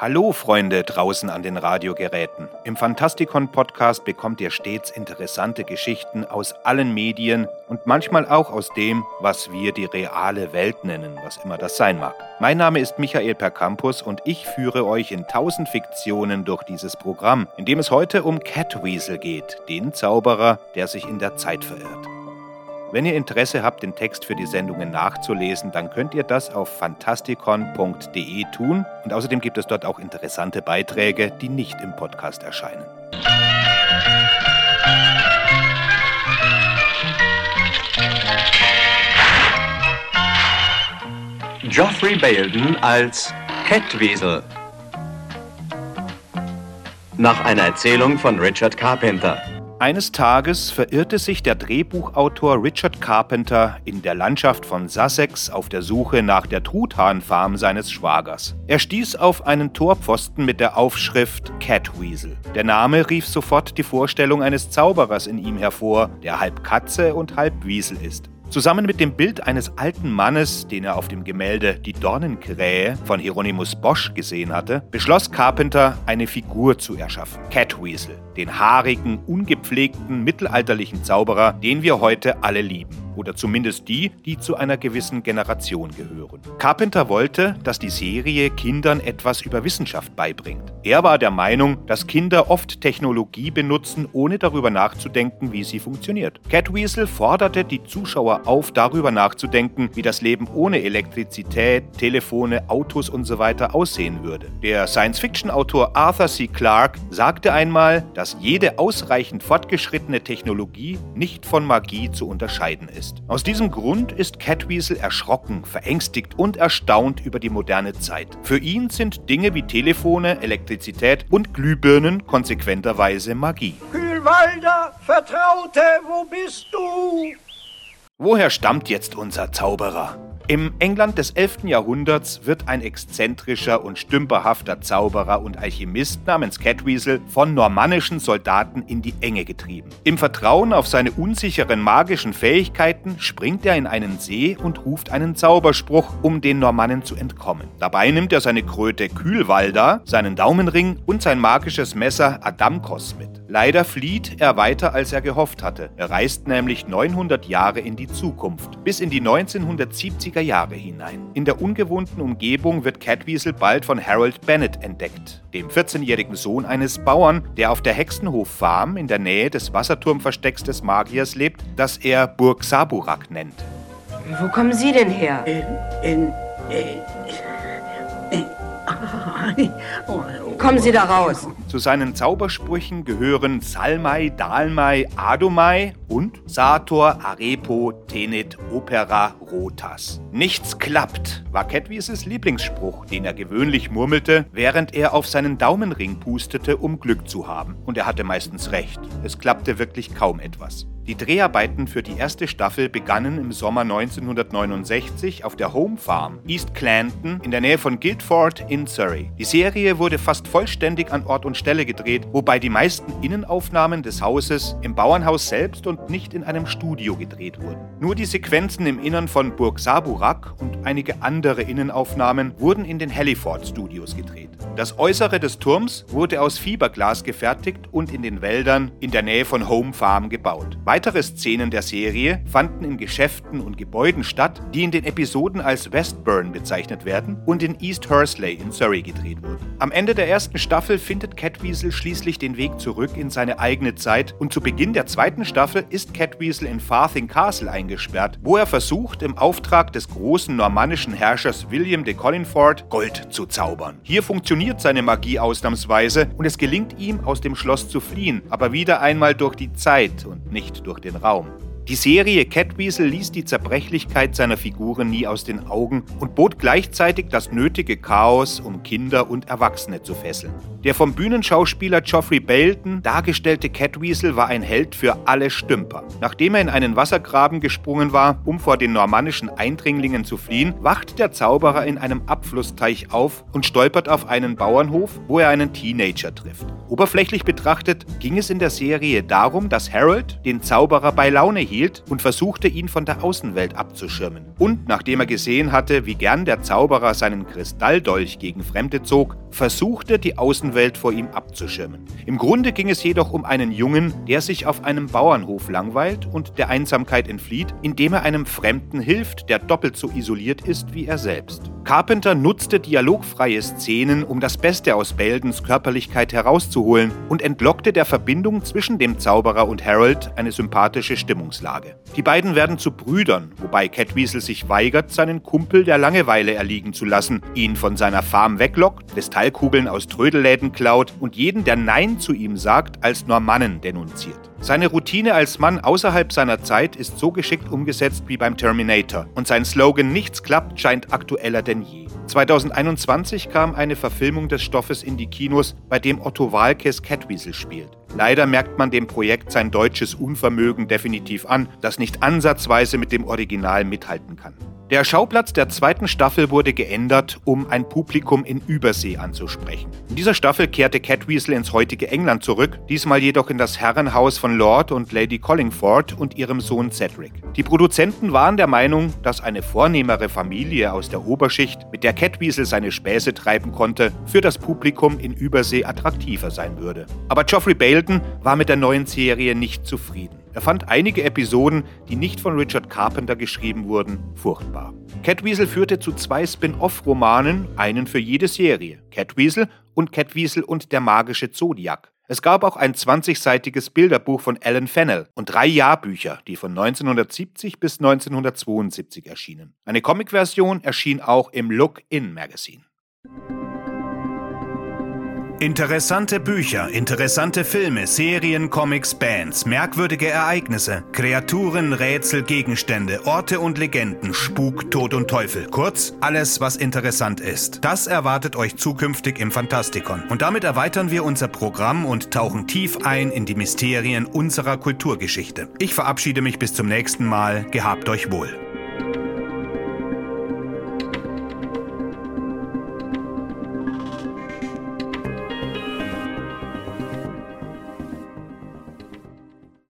Hallo Freunde draußen an den Radiogeräten. Im Fantastikon Podcast bekommt ihr stets interessante Geschichten aus allen Medien und manchmal auch aus dem, was wir die reale Welt nennen, was immer das sein mag. Mein Name ist Michael Percampus und ich führe euch in tausend Fiktionen durch dieses Programm, in dem es heute um Catweasel geht, den Zauberer, der sich in der Zeit verirrt. Wenn ihr Interesse habt, den Text für die Sendungen nachzulesen, dann könnt ihr das auf fantastikon.de tun und außerdem gibt es dort auch interessante Beiträge, die nicht im Podcast erscheinen. Geoffrey Bayldon als Catweasel. Nach einer Erzählung von Richard Carpenter. Eines Tages verirrte sich der Drehbuchautor Richard Carpenter in der Landschaft von Sussex auf der Suche nach der Truthahnfarm seines Schwagers. Er stieß auf einen Torpfosten mit der Aufschrift Catweasel. Der Name rief sofort die Vorstellung eines Zauberers in ihm hervor, der halb Katze und halb Wiesel ist. Zusammen mit dem Bild eines alten Mannes, den er auf dem Gemälde Die Dornenkrähe von Hieronymus Bosch gesehen hatte, beschloss Carpenter, eine Figur zu erschaffen. Catweasel, den haarigen, ungepflegten, mittelalterlichen Zauberer, den wir heute alle lieben oder zumindest die, die zu einer gewissen Generation gehören. Carpenter wollte, dass die Serie Kindern etwas über Wissenschaft beibringt. Er war der Meinung, dass Kinder oft Technologie benutzen, ohne darüber nachzudenken, wie sie funktioniert. Catweasel forderte die Zuschauer auf, darüber nachzudenken, wie das Leben ohne Elektrizität, Telefone, Autos usw. So aussehen würde. Der Science-Fiction-Autor Arthur C. Clarke sagte einmal, dass jede ausreichend fortgeschrittene Technologie nicht von Magie zu unterscheiden ist ist. Aus diesem Grund ist Catweasel erschrocken, verängstigt und erstaunt über die moderne Zeit. Für ihn sind Dinge wie Telefone, Elektrizität und Glühbirnen konsequenterweise Magie. Kühlwalder, Vertraute, wo bist du? Woher stammt jetzt unser Zauberer? Im England des 11. Jahrhunderts wird ein exzentrischer und stümperhafter Zauberer und Alchemist namens Catweasel von normannischen Soldaten in die Enge getrieben. Im Vertrauen auf seine unsicheren magischen Fähigkeiten springt er in einen See und ruft einen Zauberspruch, um den Normannen zu entkommen. Dabei nimmt er seine Kröte Kühlwalda, seinen Daumenring und sein magisches Messer Adamkos mit. Leider flieht er weiter, als er gehofft hatte. Er reist nämlich 900 Jahre in die Zukunft, bis in die 1970er Jahre hinein. In der ungewohnten Umgebung wird Catweasel bald von Harold Bennett entdeckt, dem 14-jährigen Sohn eines Bauern, der auf der Hexenhof Farm in der Nähe des Wasserturmverstecks des Magiers lebt, das er Burg Saburak nennt. Wo kommen Sie denn her? In, in, in, Kommen Sie da raus. Zu seinen Zaubersprüchen gehören Salmai, Dalmai, Adomai und Sator, Arepo, Tenet, Opera, Rotas. Nichts klappt, war Catweasels Lieblingsspruch, den er gewöhnlich murmelte, während er auf seinen Daumenring pustete, um Glück zu haben. Und er hatte meistens recht. Es klappte wirklich kaum etwas. Die Dreharbeiten für die erste Staffel begannen im Sommer 1969 auf der Home Farm East Clanton in der Nähe von Guildford in Surrey. Die Serie wurde fast vollständig an Ort und Stelle gedreht, wobei die meisten Innenaufnahmen des Hauses im Bauernhaus selbst und nicht in einem Studio gedreht wurden. Nur die Sequenzen im Innern von Burg Saburak und einige andere Innenaufnahmen wurden in den Halliford Studios gedreht. Das Äußere des Turms wurde aus Fiberglas gefertigt und in den Wäldern in der Nähe von Home Farm gebaut. Szenen der Serie fanden in Geschäften und Gebäuden statt, die in den Episoden als Westburn bezeichnet werden und in East Hursley in Surrey gedreht wurden. Am Ende der ersten Staffel findet Catweasel schließlich den Weg zurück in seine eigene Zeit und zu Beginn der zweiten Staffel ist Catweasel in Farthing Castle eingesperrt, wo er versucht, im Auftrag des großen normannischen Herrschers William de Collingford Gold zu zaubern. Hier funktioniert seine Magie ausnahmsweise und es gelingt ihm, aus dem Schloss zu fliehen, aber wieder einmal durch die Zeit und nicht durch den Raum. Die Serie Catweasel ließ die Zerbrechlichkeit seiner Figuren nie aus den Augen und bot gleichzeitig das nötige Chaos, um Kinder und Erwachsene zu fesseln. Der vom Bühnenschauspieler Geoffrey Belton dargestellte Catweasel war ein Held für alle Stümper. Nachdem er in einen Wassergraben gesprungen war, um vor den normannischen Eindringlingen zu fliehen, wacht der Zauberer in einem Abflussteich auf und stolpert auf einen Bauernhof, wo er einen Teenager trifft. Oberflächlich betrachtet ging es in der Serie darum, dass Harold den Zauberer bei Laune hielt hielt und versuchte, ihn von der Außenwelt abzuschirmen. Und nachdem er gesehen hatte, wie gern der Zauberer seinen Kristalldolch gegen Fremde zog, versuchte, die Außenwelt vor ihm abzuschirmen. Im Grunde ging es jedoch um einen Jungen, der sich auf einem Bauernhof langweilt und der Einsamkeit entflieht, indem er einem Fremden hilft, der doppelt so isoliert ist wie er selbst. Carpenter nutzte dialogfreie Szenen, um das Beste aus Beldens Körperlichkeit herauszuholen und entlockte der Verbindung zwischen dem Zauberer und Harold eine sympathische Stimmungslage. Die beiden werden zu Brüdern, wobei Catweasel sich weigert, seinen Kumpel der Langeweile erliegen zu lassen, ihn von seiner Farm weglockt, Kristallkugeln aus Trödelläden klaut und jeden, der Nein zu ihm sagt, als Normannen denunziert. Seine Routine als Mann außerhalb seiner Zeit ist so geschickt umgesetzt wie beim Terminator und sein Slogan Nichts klappt scheint aktueller denn je. 2021 kam eine Verfilmung des Stoffes in die Kinos, bei dem Otto Walkes Catweasel spielt. Leider merkt man dem Projekt sein deutsches Unvermögen definitiv an, das nicht ansatzweise mit dem Original mithalten kann. Der Schauplatz der zweiten Staffel wurde geändert, um ein Publikum in Übersee anzusprechen. In dieser Staffel kehrte Catweasel ins heutige England zurück, diesmal jedoch in das Herrenhaus von Lord und Lady Collingford und ihrem Sohn Cedric. Die Produzenten waren der Meinung, dass eine vornehmere Familie aus der Oberschicht, mit der Catweasel seine Späße treiben konnte, für das Publikum in Übersee attraktiver sein würde. Aber Geoffrey Bailden war mit der neuen Serie nicht zufrieden. Er fand einige Episoden, die nicht von Richard Carpenter geschrieben wurden, furchtbar. Catweasel führte zu zwei Spin-off-Romanen, einen für jede Serie, Catweasel und Catweasel und der magische Zodiac. Es gab auch ein 20-seitiges Bilderbuch von Alan Fennell und drei Jahrbücher, die von 1970 bis 1972 erschienen. Eine Comicversion erschien auch im Look-In Magazine. Interessante Bücher, interessante Filme, Serien, Comics, Bands, merkwürdige Ereignisse, Kreaturen, Rätsel, Gegenstände, Orte und Legenden, Spuk, Tod und Teufel. Kurz, alles, was interessant ist. Das erwartet euch zukünftig im Fantastikon. Und damit erweitern wir unser Programm und tauchen tief ein in die Mysterien unserer Kulturgeschichte. Ich verabschiede mich bis zum nächsten Mal. Gehabt euch wohl.